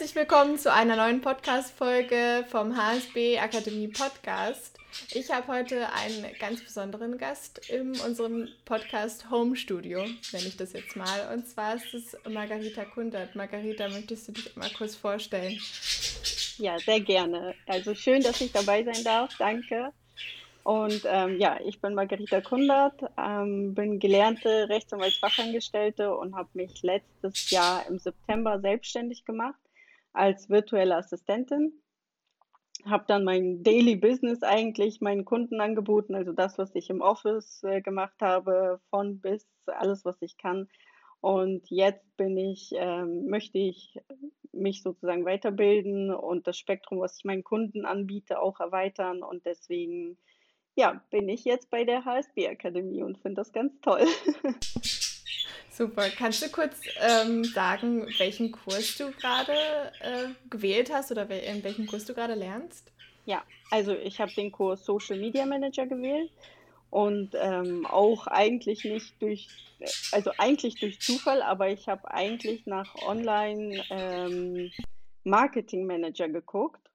Herzlich willkommen zu einer neuen Podcast-Folge vom HSB Akademie Podcast. Ich habe heute einen ganz besonderen Gast in unserem Podcast Home Studio, nenne ich das jetzt mal. Und zwar ist es Margarita Kundert. Margarita, möchtest du dich mal kurz vorstellen? Ja, sehr gerne. Also schön, dass ich dabei sein darf. Danke. Und ähm, ja, ich bin Margarita Kundert, ähm, bin gelernte Rechtsanwaltsfachangestellte und habe mich letztes Jahr im September selbstständig gemacht als virtuelle Assistentin. Habe dann mein Daily Business eigentlich meinen Kunden angeboten, also das, was ich im Office äh, gemacht habe, von bis alles, was ich kann. Und jetzt bin ich, ähm, möchte ich mich sozusagen weiterbilden und das Spektrum, was ich meinen Kunden anbiete, auch erweitern. Und deswegen ja, bin ich jetzt bei der HSB-Akademie und finde das ganz toll. Super. Kannst du kurz ähm, sagen, welchen Kurs du gerade äh, gewählt hast oder in welchem Kurs du gerade lernst? Ja, also ich habe den Kurs Social Media Manager gewählt und ähm, auch eigentlich nicht durch, also eigentlich durch Zufall, aber ich habe eigentlich nach Online ähm, Marketing Manager geguckt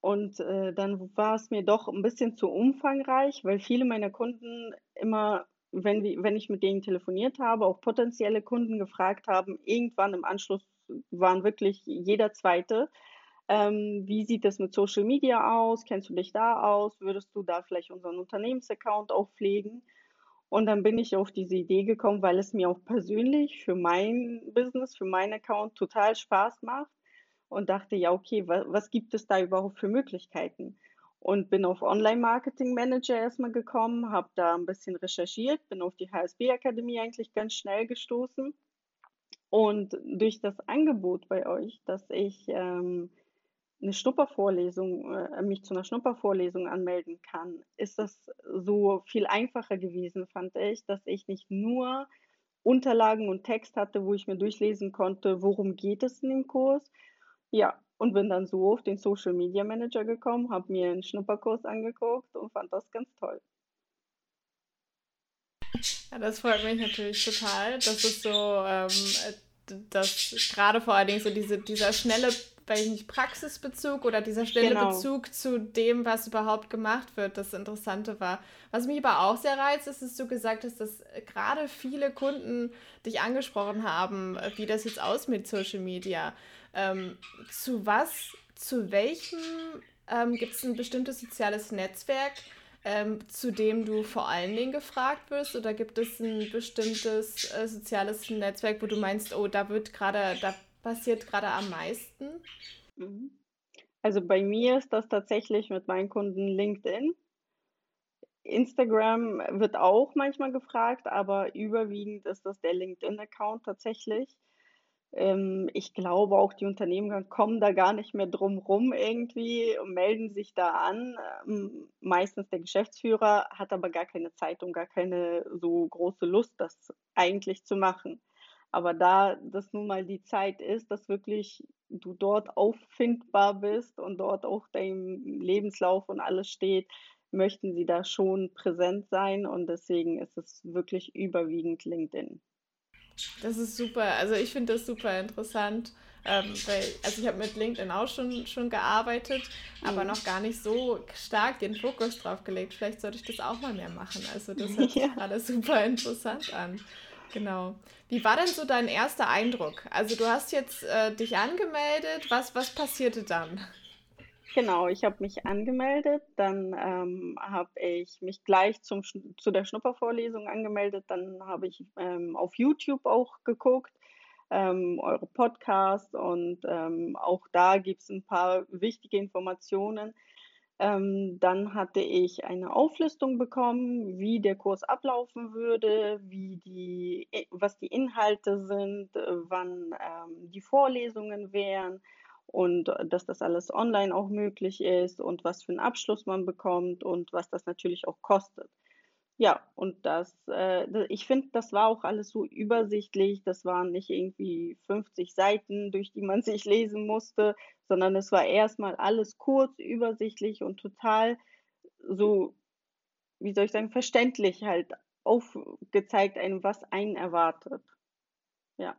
und äh, dann war es mir doch ein bisschen zu umfangreich, weil viele meiner Kunden immer, wenn, wenn ich mit denen telefoniert habe, auch potenzielle Kunden gefragt haben, irgendwann im Anschluss waren wirklich jeder Zweite, ähm, wie sieht es mit Social Media aus? Kennst du dich da aus? Würdest du da vielleicht unseren Unternehmensaccount auch pflegen? Und dann bin ich auf diese Idee gekommen, weil es mir auch persönlich für mein Business, für meinen Account total Spaß macht und dachte, ja, okay, was, was gibt es da überhaupt für Möglichkeiten? Und bin auf Online-Marketing Manager erstmal gekommen, habe da ein bisschen recherchiert, bin auf die HSB-Akademie eigentlich ganz schnell gestoßen. Und durch das Angebot bei euch, dass ich ähm, eine Schnuppervorlesung, äh, mich zu einer Schnuppervorlesung anmelden kann, ist das so viel einfacher gewesen, fand ich, dass ich nicht nur Unterlagen und Text hatte, wo ich mir durchlesen konnte, worum geht es in dem Kurs, ja, und bin dann so auf den Social Media Manager gekommen, habe mir einen Schnupperkurs angeguckt und fand das ganz toll. Ja, das freut mich natürlich total. Das ist so, ähm, dass gerade vor allen Dingen so diese, dieser schnelle, weiß ich nicht, Praxisbezug oder dieser schnelle genau. Bezug zu dem, was überhaupt gemacht wird, das Interessante war. Was mich aber auch sehr reizt, ist, dass du gesagt hast, dass gerade viele Kunden dich angesprochen haben, wie das jetzt aus mit Social Media. Ähm, zu was, zu welchem ähm, gibt es ein bestimmtes soziales Netzwerk, ähm, zu dem du vor allen Dingen gefragt wirst? Oder gibt es ein bestimmtes äh, soziales Netzwerk, wo du meinst, oh, da wird gerade, da passiert gerade am meisten? Mhm. Also bei mir ist das tatsächlich mit meinen Kunden LinkedIn. Instagram wird auch manchmal gefragt, aber überwiegend ist das der LinkedIn-Account tatsächlich. Ähm, ich glaube auch, die Unternehmen kommen da gar nicht mehr drum rum irgendwie und melden sich da an. Ähm, meistens der Geschäftsführer hat aber gar keine Zeit und gar keine so große Lust, das eigentlich zu machen. Aber da das nun mal die Zeit ist, dass wirklich du dort auffindbar bist und dort auch dein Lebenslauf und alles steht, möchten sie da schon präsent sein und deswegen ist es wirklich überwiegend LinkedIn. Das ist super. Also ich finde das super interessant. Ähm, weil, also ich habe mit LinkedIn auch schon, schon gearbeitet, aber mhm. noch gar nicht so stark den Fokus drauf gelegt. Vielleicht sollte ich das auch mal mehr machen. Also das hört sich ja. gerade super interessant an. Genau. Wie war denn so dein erster Eindruck? Also du hast jetzt äh, dich angemeldet. Was, was passierte dann? Genau, ich habe mich angemeldet, dann ähm, habe ich mich gleich zum, zu der Schnuppervorlesung angemeldet, dann habe ich ähm, auf YouTube auch geguckt, ähm, eure Podcasts und ähm, auch da gibt es ein paar wichtige Informationen. Ähm, dann hatte ich eine Auflistung bekommen, wie der Kurs ablaufen würde, wie die, was die Inhalte sind, äh, wann ähm, die Vorlesungen wären und äh, dass das alles online auch möglich ist und was für einen Abschluss man bekommt und was das natürlich auch kostet. Ja, und das, äh, ich finde, das war auch alles so übersichtlich. Das waren nicht irgendwie 50 Seiten, durch die man sich lesen musste, sondern es war erstmal alles kurz, übersichtlich und total so, wie soll ich sagen, verständlich halt aufgezeigt, einem, was einen erwartet. Ja.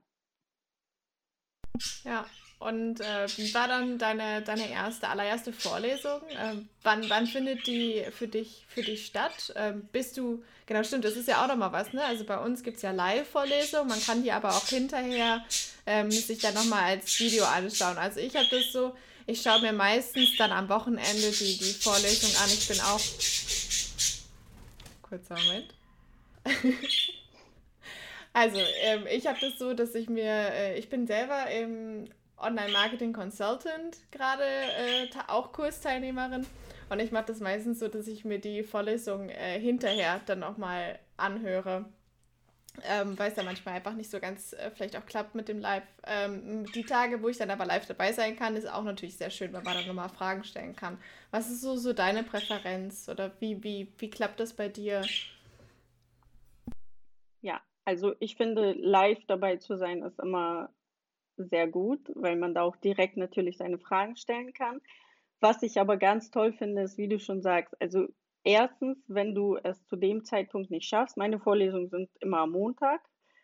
Ja, Und äh, wie war dann deine, deine erste, allererste Vorlesung? Ähm, wann, wann findet die für dich, für dich statt? Ähm, bist du, genau stimmt, das ist ja auch nochmal was, ne? Also bei uns gibt es ja Live-Vorlesungen, man kann die aber auch hinterher ähm, sich dann nochmal als Video anschauen. Also ich habe das so, ich schaue mir meistens dann am Wochenende die, die Vorlesung an. Ich bin auch. Kurzer Moment. also, ähm, ich habe das so, dass ich mir, äh, ich bin selber im Online-Marketing Consultant gerade äh, auch Kursteilnehmerin. Und ich mache das meistens so, dass ich mir die Vorlesung äh, hinterher dann auch mal anhöre. Ähm, weil es ja manchmal einfach nicht so ganz äh, vielleicht auch klappt mit dem Live. Ähm, die Tage, wo ich dann aber live dabei sein kann, ist auch natürlich sehr schön, weil man dann nochmal Fragen stellen kann. Was ist so, so deine Präferenz oder wie, wie, wie klappt das bei dir? Ja, also ich finde, live dabei zu sein ist immer sehr gut, weil man da auch direkt natürlich seine Fragen stellen kann. Was ich aber ganz toll finde, ist, wie du schon sagst, also erstens, wenn du es zu dem Zeitpunkt nicht schaffst, meine Vorlesungen sind immer am Montag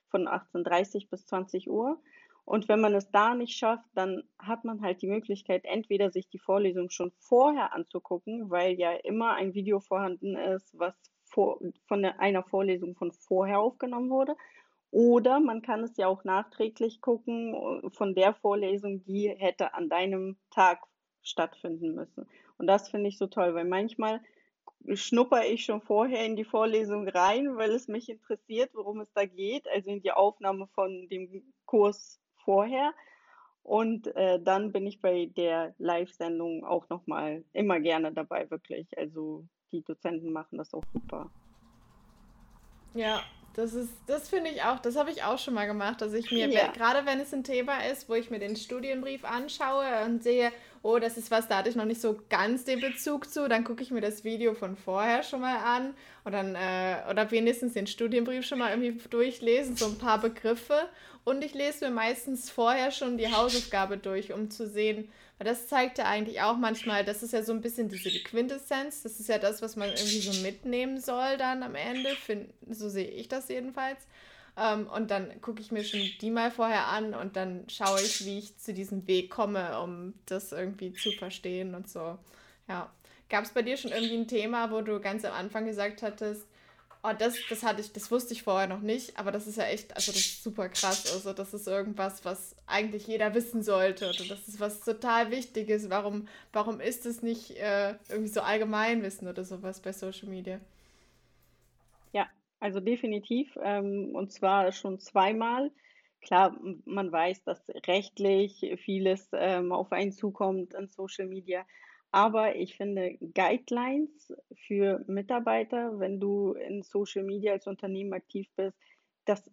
von 18.30 bis 20 Uhr. Und wenn man es da nicht schafft, dann hat man halt die Möglichkeit, entweder sich die Vorlesung schon vorher anzugucken, weil ja immer ein Video vorhanden ist, was vor, von einer Vorlesung von vorher aufgenommen wurde. Oder man kann es ja auch nachträglich gucken äh, von der Vorlesung, die hätte an deinem Tag stattfinden müssen. Und das finde ich so toll, weil manchmal schnupper ich schon vorher in die Vorlesung rein, weil es mich interessiert, worum es da geht, also in die Aufnahme von dem Kurs vorher. Und äh, dann bin ich bei der Live-Sendung auch nochmal immer gerne dabei, wirklich. Also die Dozenten machen das auch super. Ja, das ist, das finde ich auch, das habe ich auch schon mal gemacht, dass ich mir, ja. gerade wenn es ein Thema ist, wo ich mir den Studienbrief anschaue und sehe, oh, das ist was, da hatte ich noch nicht so ganz den Bezug zu, dann gucke ich mir das Video von vorher schon mal an und dann, äh, oder wenigstens den Studienbrief schon mal irgendwie durchlesen, so ein paar Begriffe. Und ich lese mir meistens vorher schon die Hausaufgabe durch, um zu sehen, weil das zeigt ja eigentlich auch manchmal, das ist ja so ein bisschen diese Quintessenz, das ist ja das, was man irgendwie so mitnehmen soll dann am Ende, find, so sehe ich das jedenfalls. Ähm, und dann gucke ich mir schon die mal vorher an und dann schaue ich, wie ich zu diesem Weg komme, um das irgendwie zu verstehen und so. Ja. Gab es bei dir schon irgendwie ein Thema, wo du ganz am Anfang gesagt hattest, Oh, das, das hatte ich, das wusste ich vorher noch nicht, aber das ist ja echt, also das ist super krass. Also, das ist irgendwas, was eigentlich jeder wissen sollte. Oder das ist was total Wichtiges. Warum, warum ist es nicht äh, irgendwie so Allgemeinwissen oder sowas bei Social Media? Ja, also definitiv. Ähm, und zwar schon zweimal. Klar, man weiß, dass rechtlich vieles ähm, auf einen zukommt in Social Media. Aber ich finde Guidelines für Mitarbeiter, wenn du in Social Media als Unternehmen aktiv bist, das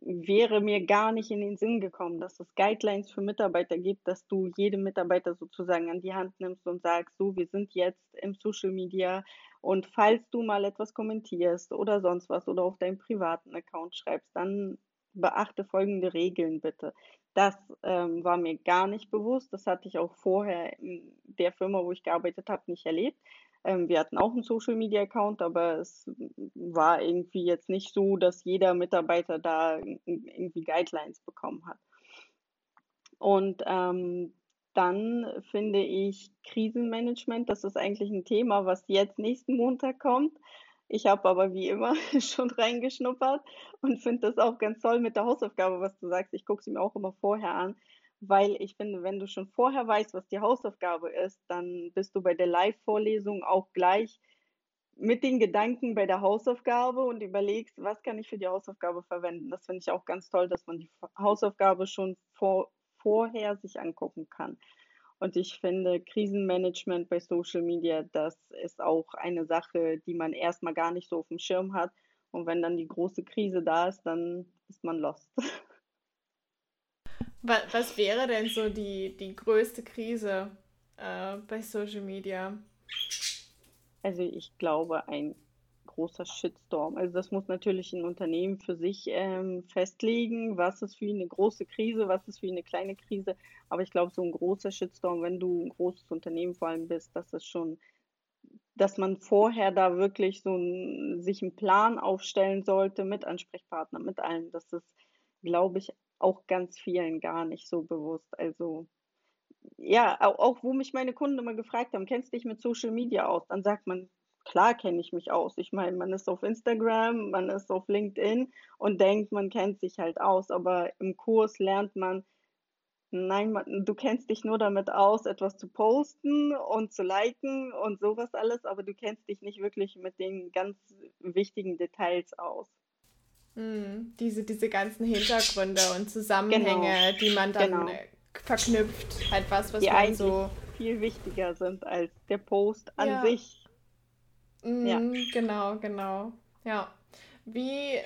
wäre mir gar nicht in den Sinn gekommen, dass es Guidelines für Mitarbeiter gibt, dass du jedem Mitarbeiter sozusagen an die Hand nimmst und sagst, so, wir sind jetzt im Social Media und falls du mal etwas kommentierst oder sonst was oder auf deinem privaten Account schreibst, dann beachte folgende Regeln bitte. Das ähm, war mir gar nicht bewusst. Das hatte ich auch vorher in der Firma, wo ich gearbeitet habe, nicht erlebt. Ähm, wir hatten auch einen Social Media Account, aber es war irgendwie jetzt nicht so, dass jeder Mitarbeiter da irgendwie Guidelines bekommen hat. Und ähm, dann finde ich Krisenmanagement, das ist eigentlich ein Thema, was jetzt nächsten Montag kommt. Ich habe aber wie immer schon reingeschnuppert und finde das auch ganz toll mit der Hausaufgabe, was du sagst. Ich gucke sie mir auch immer vorher an, weil ich finde, wenn du schon vorher weißt, was die Hausaufgabe ist, dann bist du bei der Live-Vorlesung auch gleich mit den Gedanken bei der Hausaufgabe und überlegst, was kann ich für die Hausaufgabe verwenden. Das finde ich auch ganz toll, dass man die Hausaufgabe schon vor, vorher sich angucken kann. Und ich finde, Krisenmanagement bei Social Media, das ist auch eine Sache, die man erstmal gar nicht so auf dem Schirm hat. Und wenn dann die große Krise da ist, dann ist man lost. Was wäre denn so die, die größte Krise äh, bei Social Media? Also ich glaube, ein großer Shitstorm. Also das muss natürlich ein Unternehmen für sich ähm, festlegen, was ist für eine große Krise, was ist für eine kleine Krise. Aber ich glaube, so ein großer Shitstorm, wenn du ein großes Unternehmen vor allem bist, das ist schon, dass man vorher da wirklich so ein, sich einen Plan aufstellen sollte mit Ansprechpartnern, mit allem. Das ist, glaube ich, auch ganz vielen gar nicht so bewusst. Also ja, auch, auch wo mich meine Kunden immer gefragt haben, kennst du dich mit Social Media aus? Dann sagt man, klar kenne ich mich aus. Ich meine, man ist auf Instagram, man ist auf LinkedIn und denkt, man kennt sich halt aus. Aber im Kurs lernt man, nein, man, du kennst dich nur damit aus, etwas zu posten und zu liken und sowas alles, aber du kennst dich nicht wirklich mit den ganz wichtigen Details aus. Hm, diese, diese ganzen Hintergründe und Zusammenhänge, genau. die man dann genau. verknüpft, halt was, was die man so viel wichtiger sind als der Post an ja. sich. Mm, ja. Genau, genau. Ja. Wie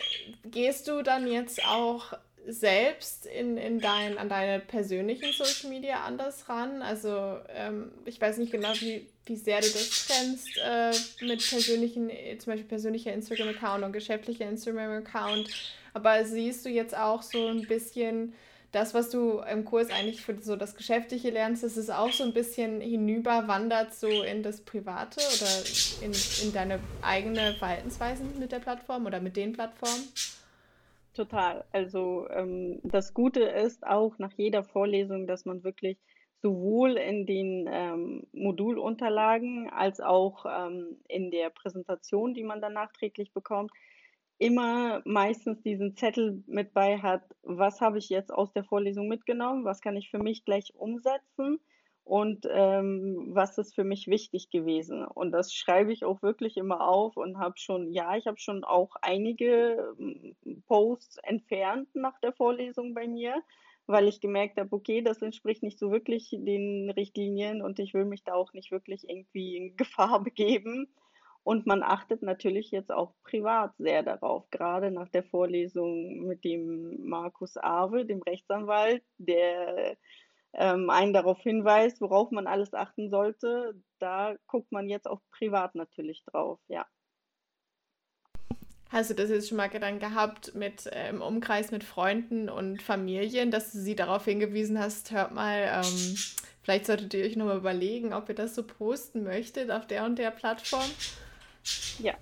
gehst du dann jetzt auch selbst in, in dein, an deine persönlichen Social Media anders ran? Also ähm, ich weiß nicht genau, wie, wie sehr du das trennst äh, mit persönlichen, zum Beispiel persönlicher Instagram-Account und geschäftlicher Instagram-Account. Aber siehst du jetzt auch so ein bisschen das, was du im Kurs eigentlich für so das Geschäftliche lernst, dass es auch so ein bisschen hinüberwandert so in das Private oder in, in deine eigene Verhaltensweisen mit der Plattform oder mit den Plattformen? Total. Also ähm, das Gute ist auch nach jeder Vorlesung, dass man wirklich sowohl in den ähm, Modulunterlagen als auch ähm, in der Präsentation, die man dann nachträglich bekommt, immer meistens diesen Zettel mit bei hat, was habe ich jetzt aus der Vorlesung mitgenommen, was kann ich für mich gleich umsetzen und ähm, was ist für mich wichtig gewesen. Und das schreibe ich auch wirklich immer auf und habe schon, ja, ich habe schon auch einige ähm, Posts entfernt nach der Vorlesung bei mir, weil ich gemerkt habe, okay, das entspricht nicht so wirklich den Richtlinien und ich will mich da auch nicht wirklich irgendwie in Gefahr begeben. Und man achtet natürlich jetzt auch privat sehr darauf, gerade nach der Vorlesung mit dem Markus Awe, dem Rechtsanwalt, der ähm, einen darauf hinweist, worauf man alles achten sollte. Da guckt man jetzt auch privat natürlich drauf, ja. Hast du das jetzt schon mal dann gehabt mit äh, im Umkreis mit Freunden und Familien, dass du sie darauf hingewiesen hast, hört mal, ähm, vielleicht solltet ihr euch nochmal überlegen, ob ihr das so posten möchtet auf der und der Plattform? Ja,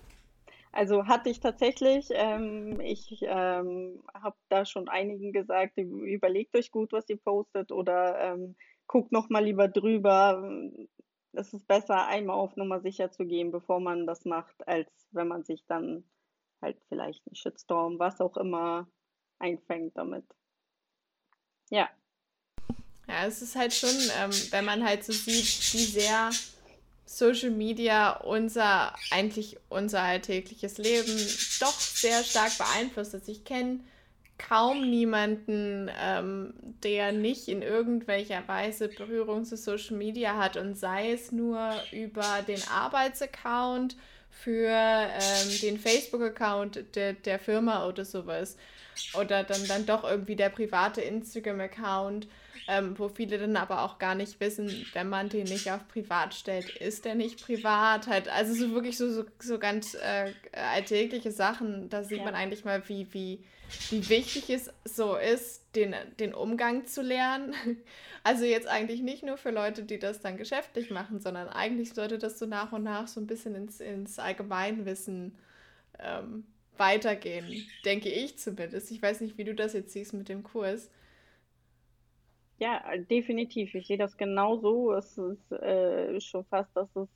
also hatte ich tatsächlich. Ähm, ich ähm, habe da schon einigen gesagt, überlegt euch gut, was ihr postet oder ähm, guckt noch mal lieber drüber. Es ist besser, einmal auf Nummer sicher zu gehen, bevor man das macht, als wenn man sich dann halt vielleicht einen Shitstorm, was auch immer, einfängt damit. Ja. Ja, es ist halt schon, ähm, wenn man halt so sieht, wie sehr Social Media unser, eigentlich unser alltägliches Leben doch sehr stark beeinflusst. Also ich kenne kaum niemanden, ähm, der nicht in irgendwelcher Weise Berührung zu Social Media hat und sei es nur über den Arbeitsaccount für ähm, den Facebook-Account der, der Firma oder sowas. Oder dann, dann doch irgendwie der private Instagram-Account ähm, wo viele dann aber auch gar nicht wissen, wenn man den nicht auf privat stellt, ist der nicht privat. Halt, also so wirklich so, so, so ganz äh, alltägliche Sachen, da sieht ja. man eigentlich mal, wie, wie, wie wichtig es so ist, den, den Umgang zu lernen. Also jetzt eigentlich nicht nur für Leute, die das dann geschäftlich machen, sondern eigentlich sollte das so nach und nach so ein bisschen ins, ins Allgemeinwissen ähm, weitergehen, denke ich zumindest. Ich weiß nicht, wie du das jetzt siehst mit dem Kurs. Ja, definitiv. Ich sehe das genauso. Es ist äh, schon fast, dass es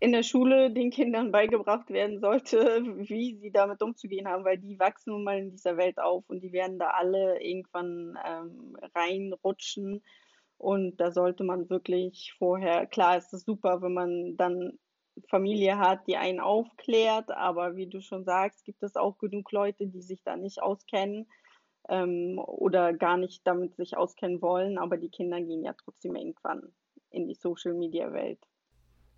in der Schule den Kindern beigebracht werden sollte, wie sie damit umzugehen haben, weil die wachsen nun mal in dieser Welt auf und die werden da alle irgendwann ähm, reinrutschen. Und da sollte man wirklich vorher, klar, es ist super, wenn man dann Familie hat, die einen aufklärt, aber wie du schon sagst, gibt es auch genug Leute, die sich da nicht auskennen ähm, oder gar nicht damit sich auskennen wollen, aber die Kinder gehen ja trotzdem irgendwann in die Social-Media-Welt.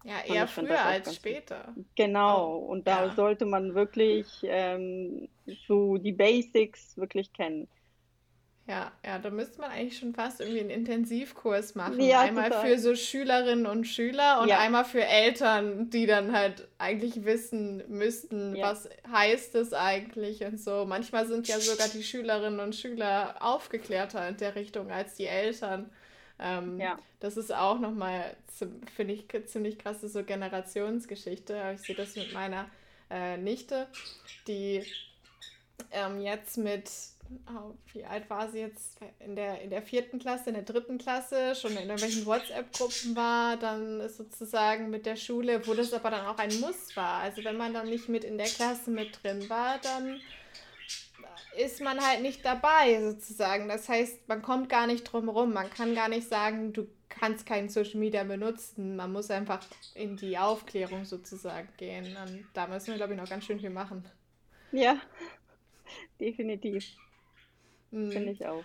Ja, eher früher als später. Genau, oh, und da ja. sollte man wirklich ähm, so die Basics wirklich kennen. Ja, ja, da müsste man eigentlich schon fast irgendwie einen Intensivkurs machen. Ja, einmal total. für so Schülerinnen und Schüler und ja. einmal für Eltern, die dann halt eigentlich wissen müssten, ja. was heißt es eigentlich und so. Manchmal sind ja sogar die Schülerinnen und Schüler aufgeklärter in der Richtung als die Eltern. Ähm, ja. Das ist auch nochmal, finde ich, ziemlich krasse so Generationsgeschichte. Ich sehe das mit meiner äh, Nichte, die ähm, jetzt mit wie alt war sie jetzt? In der, in der vierten Klasse, in der dritten Klasse, schon in irgendwelchen WhatsApp-Gruppen war, dann sozusagen mit der Schule, wo das aber dann auch ein Muss war. Also wenn man dann nicht mit in der Klasse mit drin war, dann ist man halt nicht dabei sozusagen. Das heißt, man kommt gar nicht drum rum. Man kann gar nicht sagen, du kannst kein Social Media benutzen. Man muss einfach in die Aufklärung sozusagen gehen. Und da müssen wir, glaube ich, noch ganz schön viel machen. Ja, definitiv. Mhm. Finde ich auch.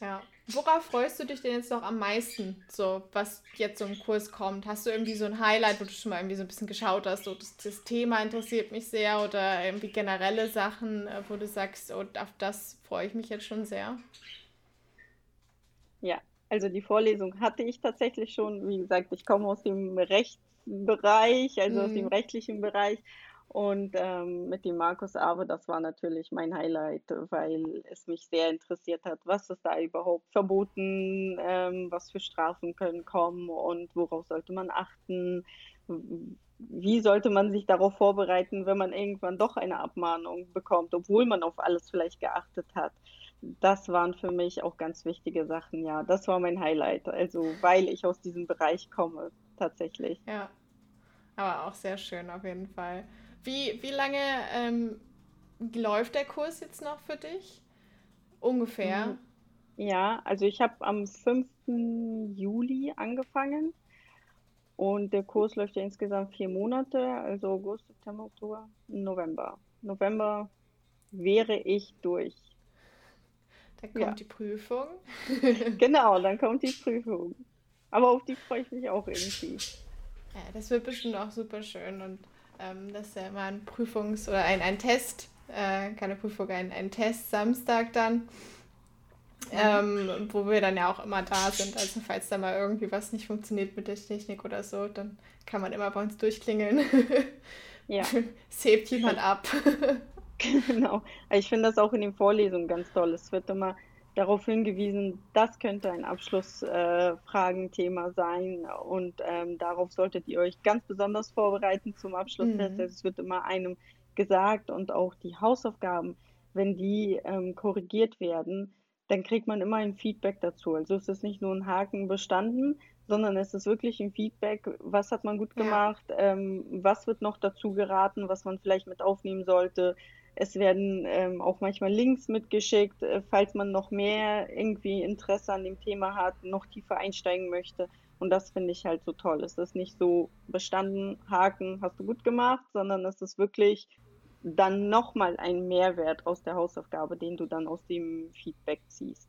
Ja. Worauf freust du dich denn jetzt noch am meisten, so was jetzt so im Kurs kommt? Hast du irgendwie so ein Highlight, wo du schon mal irgendwie so ein bisschen geschaut hast, so das, das Thema interessiert mich sehr oder irgendwie generelle Sachen, äh, wo du sagst, oh, auf das freue ich mich jetzt schon sehr? Ja, also die Vorlesung hatte ich tatsächlich schon. Wie gesagt, ich komme aus dem Rechtsbereich, also mhm. aus dem mhm. rechtlichen Bereich und ähm, mit dem Markus Abe, das war natürlich mein Highlight, weil es mich sehr interessiert hat, was ist da überhaupt verboten, ähm, was für Strafen können kommen und worauf sollte man achten, wie sollte man sich darauf vorbereiten, wenn man irgendwann doch eine Abmahnung bekommt, obwohl man auf alles vielleicht geachtet hat. Das waren für mich auch ganz wichtige Sachen, ja. Das war mein Highlight, also weil ich aus diesem Bereich komme, tatsächlich. Ja, aber auch sehr schön auf jeden Fall. Wie, wie lange ähm, läuft der Kurs jetzt noch für dich? Ungefähr. Mhm. Ja, also ich habe am 5. Juli angefangen und der Kurs läuft ja insgesamt vier Monate, also August, September, Oktober, November. November wäre ich durch. Dann kommt ja. die Prüfung. genau, dann kommt die Prüfung. Aber auf die freue ich mich auch irgendwie. Ja, das wird bestimmt auch super schön und ähm, das ist ja immer ein Prüfungs- oder ein, ein Test, äh, keine Prüfung, ein, ein Test Samstag dann. Ähm, wo wir dann ja auch immer da sind. Also falls da mal irgendwie was nicht funktioniert mit der Technik oder so, dann kann man immer bei uns durchklingeln. Ja. es hebt jemand ab. genau. Ich finde das auch in den Vorlesungen ganz toll. Es wird immer darauf hingewiesen, das könnte ein Abschlussfragenthema äh, sein und ähm, darauf solltet ihr euch ganz besonders vorbereiten zum Abschlusstest. Mhm. Es wird immer einem gesagt und auch die Hausaufgaben, wenn die ähm, korrigiert werden, dann kriegt man immer ein Feedback dazu. Also es ist nicht nur ein Haken bestanden, sondern es ist wirklich ein Feedback, was hat man gut gemacht, ja. ähm, was wird noch dazu geraten, was man vielleicht mit aufnehmen sollte, es werden ähm, auch manchmal Links mitgeschickt, äh, falls man noch mehr irgendwie Interesse an dem Thema hat, noch tiefer einsteigen möchte. Und das finde ich halt so toll. Es ist nicht so bestanden, Haken, hast du gut gemacht, sondern es ist wirklich dann nochmal ein Mehrwert aus der Hausaufgabe, den du dann aus dem Feedback ziehst.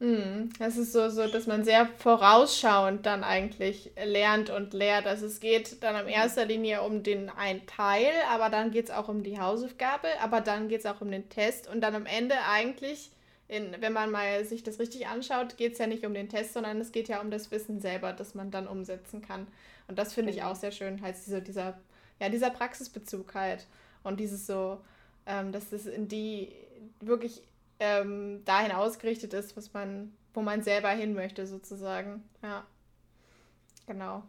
Mhm. Das ist so, so, dass man sehr vorausschauend dann eigentlich lernt und lehrt. Also es geht dann in erster Linie um den einen Teil, aber dann geht es auch um die Hausaufgabe, aber dann geht es auch um den Test und dann am Ende eigentlich, in, wenn man mal sich das richtig anschaut, geht es ja nicht um den Test, sondern es geht ja um das Wissen selber, das man dann umsetzen kann. Und das finde ich genau. auch sehr schön, halt dieser, dieser, ja, dieser Praxisbezug halt. Und dieses so, ähm, dass es in die wirklich ähm, dahin ausgerichtet ist, was man, wo man selber hin möchte, sozusagen. Ja. Genau.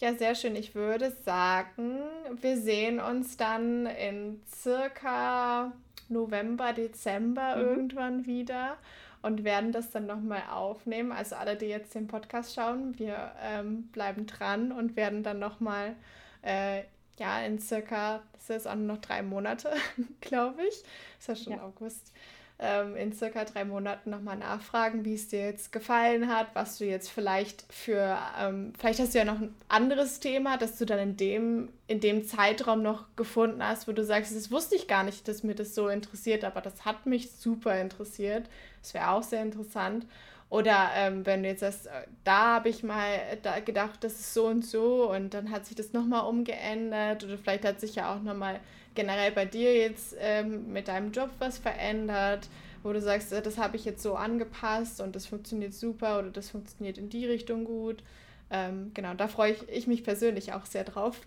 Ja, sehr schön. Ich würde sagen, wir sehen uns dann in circa November, Dezember mhm. irgendwann wieder und werden das dann nochmal aufnehmen. Also alle, die jetzt den Podcast schauen, wir ähm, bleiben dran und werden dann nochmal, äh, ja, in circa, das ist auch nur noch drei Monate, glaube ich. Das ist ja schon ja. August ähm, in circa drei Monaten nochmal nachfragen, wie es dir jetzt gefallen hat, was du jetzt vielleicht für, ähm, vielleicht hast du ja noch ein anderes Thema, das du dann in dem, in dem Zeitraum noch gefunden hast, wo du sagst, das wusste ich gar nicht, dass mir das so interessiert, aber das hat mich super interessiert. Das wäre auch sehr interessant. Oder ähm, wenn du jetzt sagst, äh, da habe ich mal da gedacht, das ist so und so und dann hat sich das nochmal umgeändert oder vielleicht hat sich ja auch nochmal generell bei dir jetzt ähm, mit deinem Job was verändert, wo du sagst, äh, das habe ich jetzt so angepasst und das funktioniert super oder das funktioniert in die Richtung gut. Ähm, genau, da freue ich, ich, mich persönlich auch sehr drauf.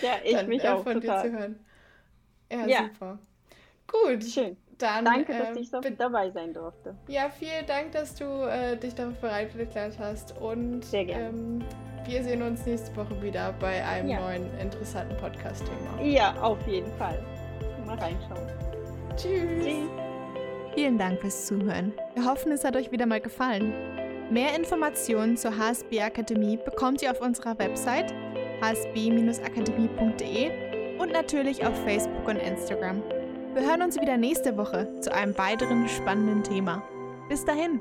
Ja, ich Dann, mich äh, auch von total. dir zu hören. Ja, ja, super. Gut. Schön. Dann, Danke, äh, dass ähm, ich so dabei sein durfte. Ja, vielen Dank, dass du äh, dich darauf bereit erklärt hast. Und Sehr gerne. Ähm, wir sehen uns nächste Woche wieder bei einem ja. neuen interessanten Podcast-Thema. Ja, auf jeden Fall. Mal reinschauen. Tschüss. Tschüss. Vielen Dank fürs Zuhören. Wir hoffen, es hat euch wieder mal gefallen. Mehr Informationen zur HSB Akademie bekommt ihr auf unserer Website hsb-akademie.de und natürlich auf Facebook und Instagram. Wir hören uns wieder nächste Woche zu einem weiteren spannenden Thema. Bis dahin!